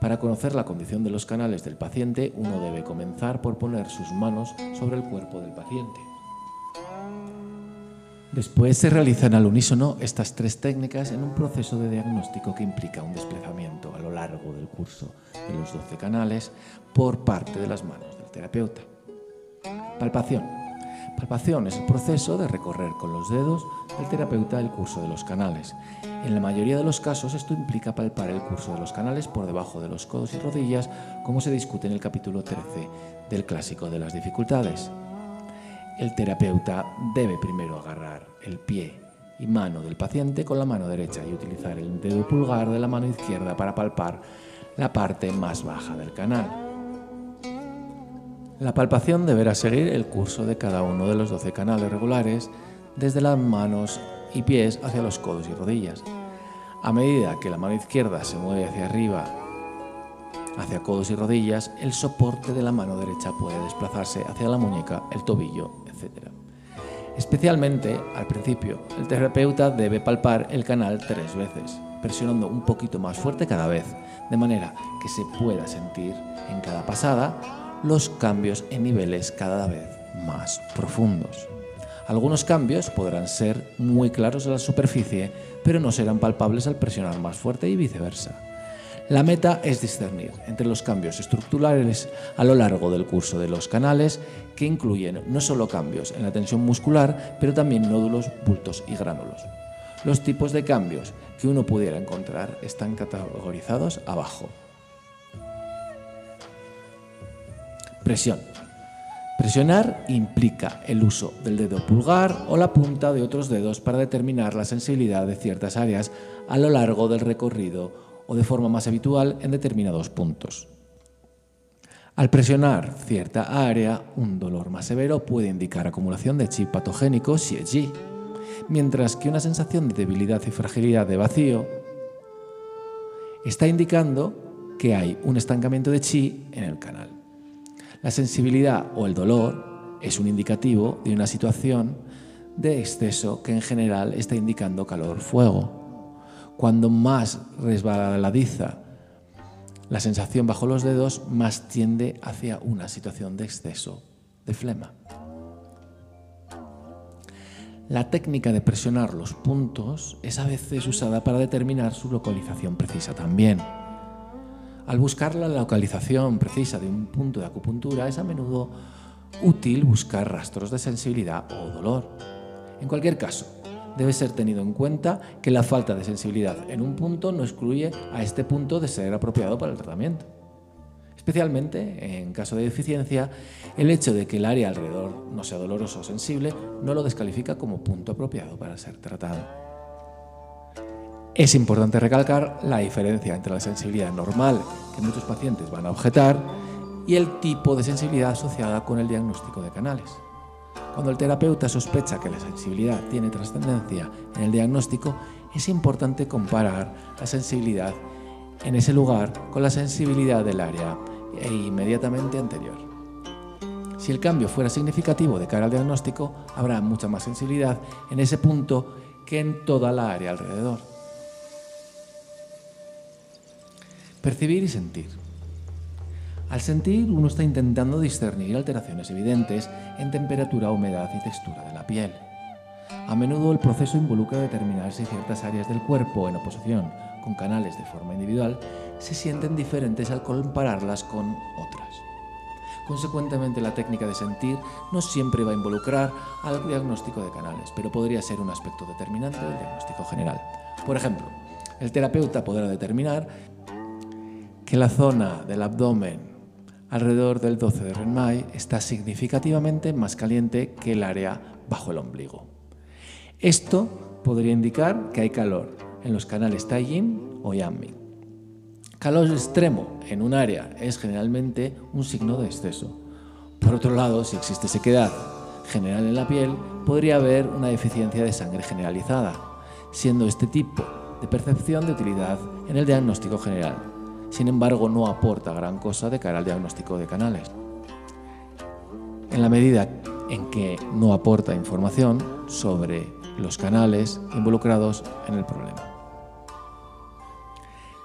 Para conocer la condición de los canales del paciente, uno debe comenzar por poner sus manos sobre el cuerpo del paciente. Después se realizan al unísono estas tres técnicas en un proceso de diagnóstico que implica un desplazamiento a lo largo del curso de los 12 canales por parte de las manos Palpación. Palpación es el proceso de recorrer con los dedos del terapeuta el curso de los canales. En la mayoría de los casos esto implica palpar el curso de los canales por debajo de los codos y rodillas, como se discute en el capítulo 13 del clásico de las dificultades. El terapeuta debe primero agarrar el pie y mano del paciente con la mano derecha y utilizar el dedo pulgar de la mano izquierda para palpar la parte más baja del canal. La palpación deberá seguir el curso de cada uno de los 12 canales regulares desde las manos y pies hacia los codos y rodillas. A medida que la mano izquierda se mueve hacia arriba, hacia codos y rodillas, el soporte de la mano derecha puede desplazarse hacia la muñeca, el tobillo Especialmente al principio, el terapeuta debe palpar el canal tres veces, presionando un poquito más fuerte cada vez, de manera que se pueda sentir en cada pasada los cambios en niveles cada vez más profundos. Algunos cambios podrán ser muy claros en la superficie, pero no serán palpables al presionar más fuerte y viceversa. La meta es discernir entre los cambios estructurales a lo largo del curso de los canales, que incluyen no solo cambios en la tensión muscular, pero también nódulos, bultos y gránulos. Los tipos de cambios que uno pudiera encontrar están categorizados abajo. Presión. Presionar implica el uso del dedo pulgar o la punta de otros dedos para determinar la sensibilidad de ciertas áreas a lo largo del recorrido o de forma más habitual en determinados puntos. Al presionar cierta área, un dolor más severo puede indicar acumulación de chi patogénico Xie mientras que una sensación de debilidad y fragilidad de vacío está indicando que hay un estancamiento de chi en el canal. La sensibilidad o el dolor es un indicativo de una situación de exceso que en general está indicando calor-fuego cuando más resbaladiza la sensación bajo los dedos, más tiende hacia una situación de exceso de flema. La técnica de presionar los puntos es a veces usada para determinar su localización precisa también. Al buscar la localización precisa de un punto de acupuntura es a menudo útil buscar rastros de sensibilidad o dolor. En cualquier caso, debe ser tenido en cuenta que la falta de sensibilidad en un punto no excluye a este punto de ser apropiado para el tratamiento. Especialmente, en caso de deficiencia, el hecho de que el área alrededor no sea doloroso o sensible no lo descalifica como punto apropiado para ser tratado. Es importante recalcar la diferencia entre la sensibilidad normal que muchos pacientes van a objetar y el tipo de sensibilidad asociada con el diagnóstico de canales. Cuando el terapeuta sospecha que la sensibilidad tiene trascendencia en el diagnóstico, es importante comparar la sensibilidad en ese lugar con la sensibilidad del área e inmediatamente anterior. Si el cambio fuera significativo de cara al diagnóstico, habrá mucha más sensibilidad en ese punto que en toda la área alrededor. Percibir y sentir. Al sentir, uno está intentando discernir alteraciones evidentes en temperatura, humedad y textura de la piel. A menudo el proceso involucra determinar si ciertas áreas del cuerpo en oposición con canales de forma individual se sienten diferentes al compararlas con otras. Consecuentemente, la técnica de sentir no siempre va a involucrar al diagnóstico de canales, pero podría ser un aspecto determinante del diagnóstico general. Por ejemplo, el terapeuta podrá determinar que la zona del abdomen alrededor del 12 de Renmai está significativamente más caliente que el área bajo el ombligo. Esto podría indicar que hay calor en los canales Taijin o Yanming. Calor extremo en un área es generalmente un signo de exceso. Por otro lado, si existe sequedad general en la piel, podría haber una deficiencia de sangre generalizada, siendo este tipo de percepción de utilidad en el diagnóstico general sin embargo no aporta gran cosa de cara al diagnóstico de canales. En la medida en que no aporta información sobre los canales involucrados en el problema.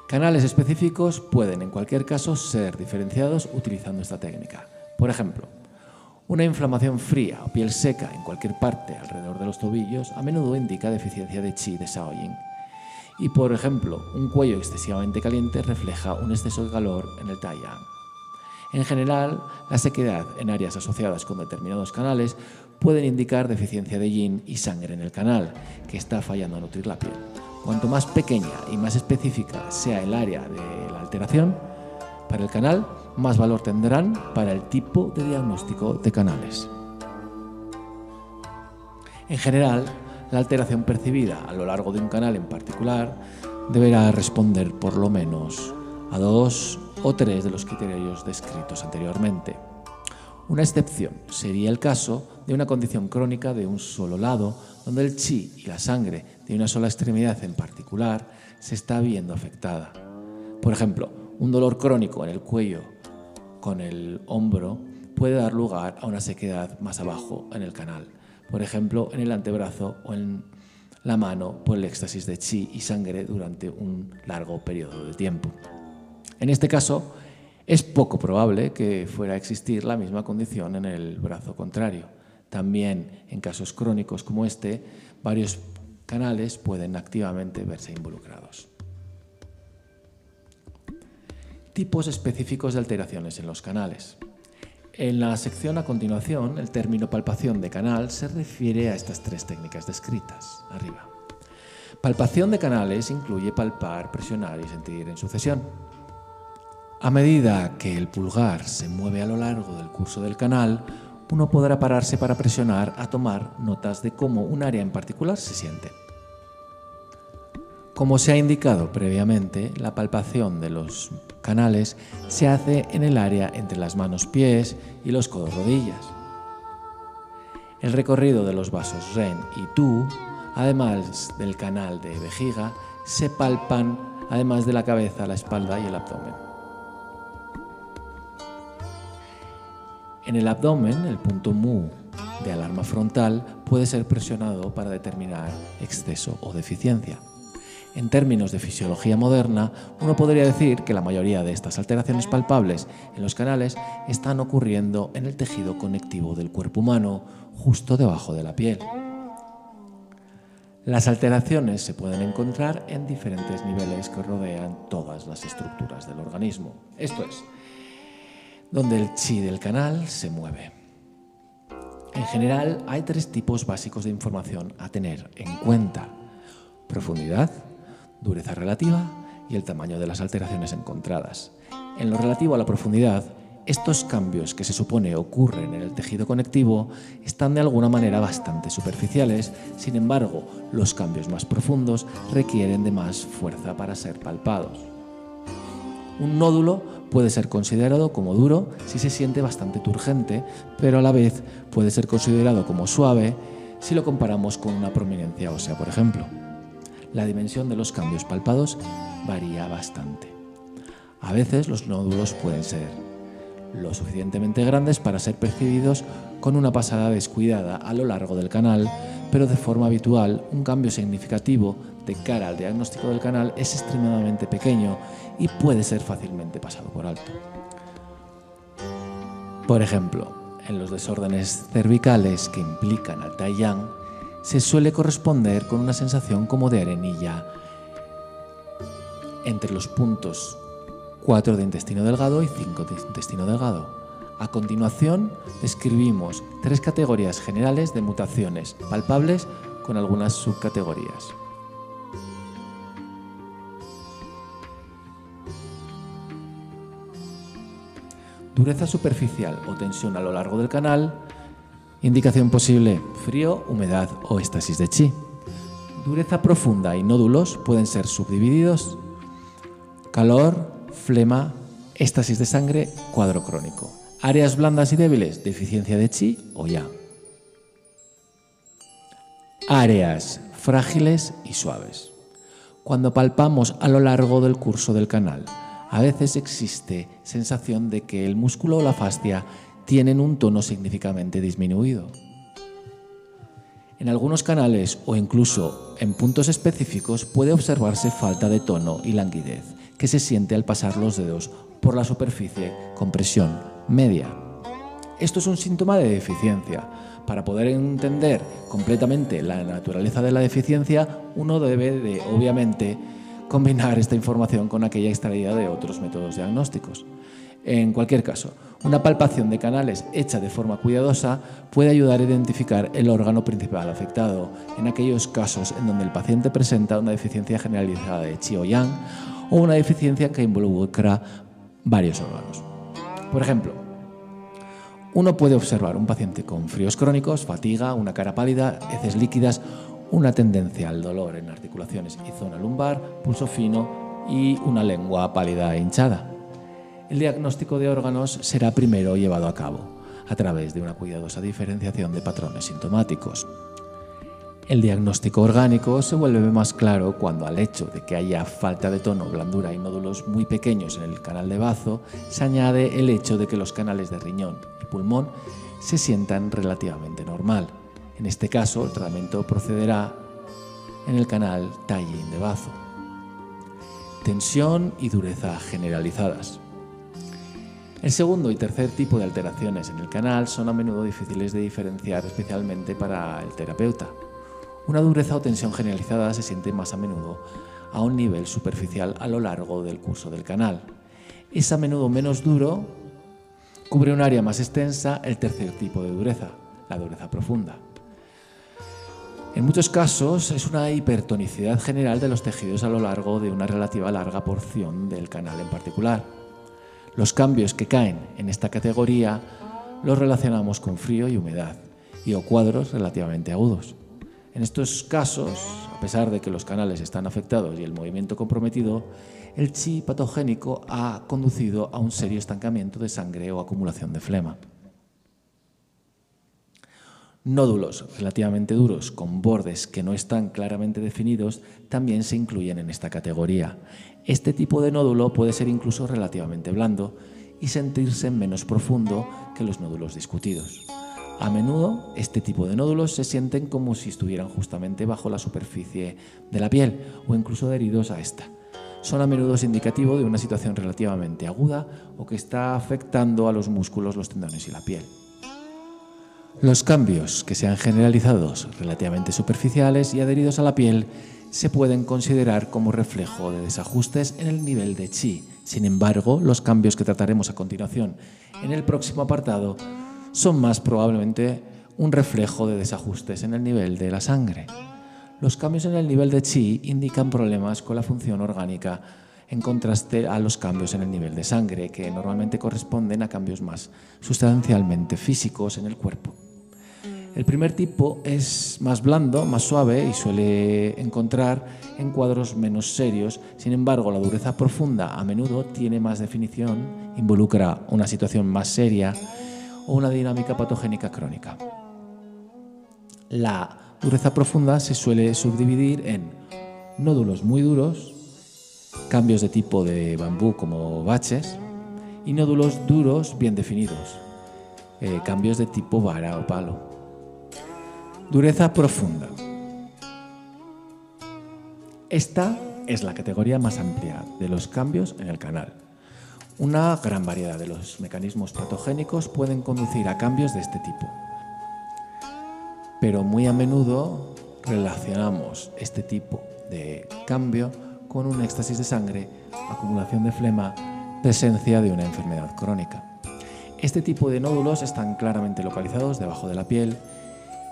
Canales específicos pueden en cualquier caso ser diferenciados utilizando esta técnica. Por ejemplo, una inflamación fría o piel seca en cualquier parte alrededor de los tobillos a menudo indica deficiencia de chi de Shaoyin y, por ejemplo, un cuello excesivamente caliente refleja un exceso de calor en el Taiyang. En general, la sequedad en áreas asociadas con determinados canales pueden indicar deficiencia de yin y sangre en el canal, que está fallando a nutrir la piel. Cuanto más pequeña y más específica sea el área de la alteración para el canal, más valor tendrán para el tipo de diagnóstico de canales. En general, la alteración percibida a lo largo de un canal en particular deberá responder por lo menos a dos o tres de los criterios descritos anteriormente. Una excepción sería el caso de una condición crónica de un solo lado, donde el chi y la sangre de una sola extremidad en particular se está viendo afectada. Por ejemplo, un dolor crónico en el cuello con el hombro puede dar lugar a una sequedad más abajo en el canal por ejemplo, en el antebrazo o en la mano por el éxtasis de chi y sangre durante un largo periodo de tiempo. En este caso, es poco probable que fuera a existir la misma condición en el brazo contrario. También en casos crónicos como este, varios canales pueden activamente verse involucrados. Tipos específicos de alteraciones en los canales. En la sección a continuación, el término palpación de canal se refiere a estas tres técnicas descritas arriba. Palpación de canales incluye palpar, presionar y sentir en sucesión. A medida que el pulgar se mueve a lo largo del curso del canal, uno podrá pararse para presionar a tomar notas de cómo un área en particular se siente. Como se ha indicado previamente, la palpación de los canales se hace en el área entre las manos-pies y los codos-rodillas. El recorrido de los vasos Ren y Tu, además del canal de vejiga, se palpan además de la cabeza, la espalda y el abdomen. En el abdomen, el punto Mu de alarma frontal puede ser presionado para determinar exceso o deficiencia. En términos de fisiología moderna, uno podría decir que la mayoría de estas alteraciones palpables en los canales están ocurriendo en el tejido conectivo del cuerpo humano, justo debajo de la piel. Las alteraciones se pueden encontrar en diferentes niveles que rodean todas las estructuras del organismo. Esto es, donde el chi del canal se mueve. En general, hay tres tipos básicos de información a tener en cuenta. Profundidad, dureza relativa y el tamaño de las alteraciones encontradas. En lo relativo a la profundidad, estos cambios que se supone ocurren en el tejido conectivo están de alguna manera bastante superficiales, sin embargo, los cambios más profundos requieren de más fuerza para ser palpados. Un nódulo puede ser considerado como duro si se siente bastante turgente, pero a la vez puede ser considerado como suave si lo comparamos con una prominencia ósea, por ejemplo. La dimensión de los cambios palpados varía bastante. A veces los nódulos pueden ser lo suficientemente grandes para ser percibidos con una pasada descuidada a lo largo del canal, pero de forma habitual un cambio significativo de cara al diagnóstico del canal es extremadamente pequeño y puede ser fácilmente pasado por alto. Por ejemplo, en los desórdenes cervicales que implican al Taiyang, se suele corresponder con una sensación como de arenilla entre los puntos 4 de intestino delgado y 5 de intestino delgado. A continuación, describimos tres categorías generales de mutaciones palpables con algunas subcategorías. Dureza superficial o tensión a lo largo del canal. Indicación posible, frío, humedad o éstasis de chi. Dureza profunda y nódulos pueden ser subdivididos. Calor, flema, éstasis de sangre, cuadro crónico. Áreas blandas y débiles, deficiencia de chi o ya. Áreas frágiles y suaves. Cuando palpamos a lo largo del curso del canal, a veces existe sensación de que el músculo o la fascia tienen un tono significativamente disminuido. En algunos canales o incluso en puntos específicos puede observarse falta de tono y languidez que se siente al pasar los dedos por la superficie con presión media. Esto es un síntoma de deficiencia. Para poder entender completamente la naturaleza de la deficiencia, uno debe de, obviamente, combinar esta información con aquella extraída de otros métodos diagnósticos. En cualquier caso, una palpación de canales hecha de forma cuidadosa puede ayudar a identificar el órgano principal afectado en aquellos casos en donde el paciente presenta una deficiencia generalizada de Qi o Yang o una deficiencia que involucra varios órganos. Por ejemplo, uno puede observar un paciente con fríos crónicos, fatiga, una cara pálida, heces líquidas una tendencia al dolor en articulaciones y zona lumbar, pulso fino y una lengua pálida e hinchada. El diagnóstico de órganos será primero llevado a cabo a través de una cuidadosa diferenciación de patrones sintomáticos. El diagnóstico orgánico se vuelve más claro cuando al hecho de que haya falta de tono, blandura y nódulos muy pequeños en el canal de bazo, se añade el hecho de que los canales de riñón y pulmón se sientan relativamente normal. En este caso, el tratamiento procederá en el canal Tallin de bazo. Tensión y dureza generalizadas. El segundo y tercer tipo de alteraciones en el canal son a menudo difíciles de diferenciar, especialmente para el terapeuta. Una dureza o tensión generalizada se siente más a menudo a un nivel superficial a lo largo del curso del canal. Es a menudo menos duro, cubre un área más extensa el tercer tipo de dureza, la dureza profunda. En muchos casos es una hipertonicidad general de los tejidos a lo largo de una relativa larga porción del canal en particular. Los cambios que caen en esta categoría los relacionamos con frío y humedad y o cuadros relativamente agudos. En estos casos, a pesar de que los canales están afectados y el movimiento comprometido, el chi patogénico ha conducido a un serio estancamiento de sangre o acumulación de flema. Nódulos relativamente duros con bordes que no están claramente definidos también se incluyen en esta categoría. Este tipo de nódulo puede ser incluso relativamente blando y sentirse menos profundo que los nódulos discutidos. A menudo este tipo de nódulos se sienten como si estuvieran justamente bajo la superficie de la piel o incluso adheridos a esta. Son a menudo indicativo de una situación relativamente aguda o que está afectando a los músculos, los tendones y la piel. Los cambios que sean generalizados, relativamente superficiales y adheridos a la piel se pueden considerar como reflejo de desajustes en el nivel de chi. Sin embargo, los cambios que trataremos a continuación en el próximo apartado son más probablemente un reflejo de desajustes en el nivel de la sangre. Los cambios en el nivel de chi indican problemas con la función orgánica en contraste a los cambios en el nivel de sangre, que normalmente corresponden a cambios más sustancialmente físicos en el cuerpo. El primer tipo es más blando, más suave y suele encontrar en cuadros menos serios. Sin embargo, la dureza profunda a menudo tiene más definición, involucra una situación más seria o una dinámica patogénica crónica. La dureza profunda se suele subdividir en nódulos muy duros, cambios de tipo de bambú como baches y nódulos duros bien definidos, eh, cambios de tipo vara o palo. Dureza profunda. Esta es la categoría más amplia de los cambios en el canal. Una gran variedad de los mecanismos patogénicos pueden conducir a cambios de este tipo. Pero muy a menudo relacionamos este tipo de cambio con un éxtasis de sangre, acumulación de flema, presencia de una enfermedad crónica. Este tipo de nódulos están claramente localizados debajo de la piel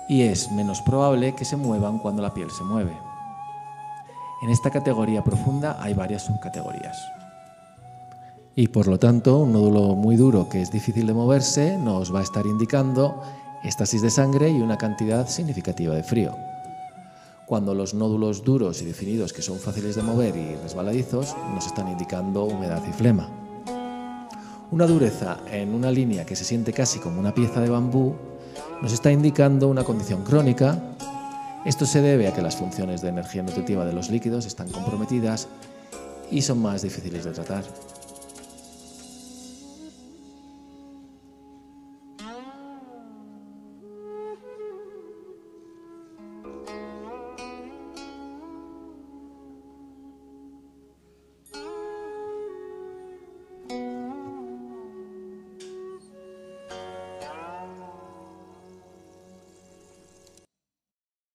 y es menos probable que se muevan cuando la piel se mueve. En esta categoría profunda hay varias subcategorías. Y por lo tanto, un nódulo muy duro que es difícil de moverse nos va a estar indicando estasis de sangre y una cantidad significativa de frío. Cuando los nódulos duros y definidos que son fáciles de mover y resbaladizos nos están indicando humedad y flema. Una dureza en una línea que se siente casi como una pieza de bambú nos está indicando una condición crónica. Esto se debe a que las funciones de energía nutritiva de los líquidos están comprometidas y son más difíciles de tratar.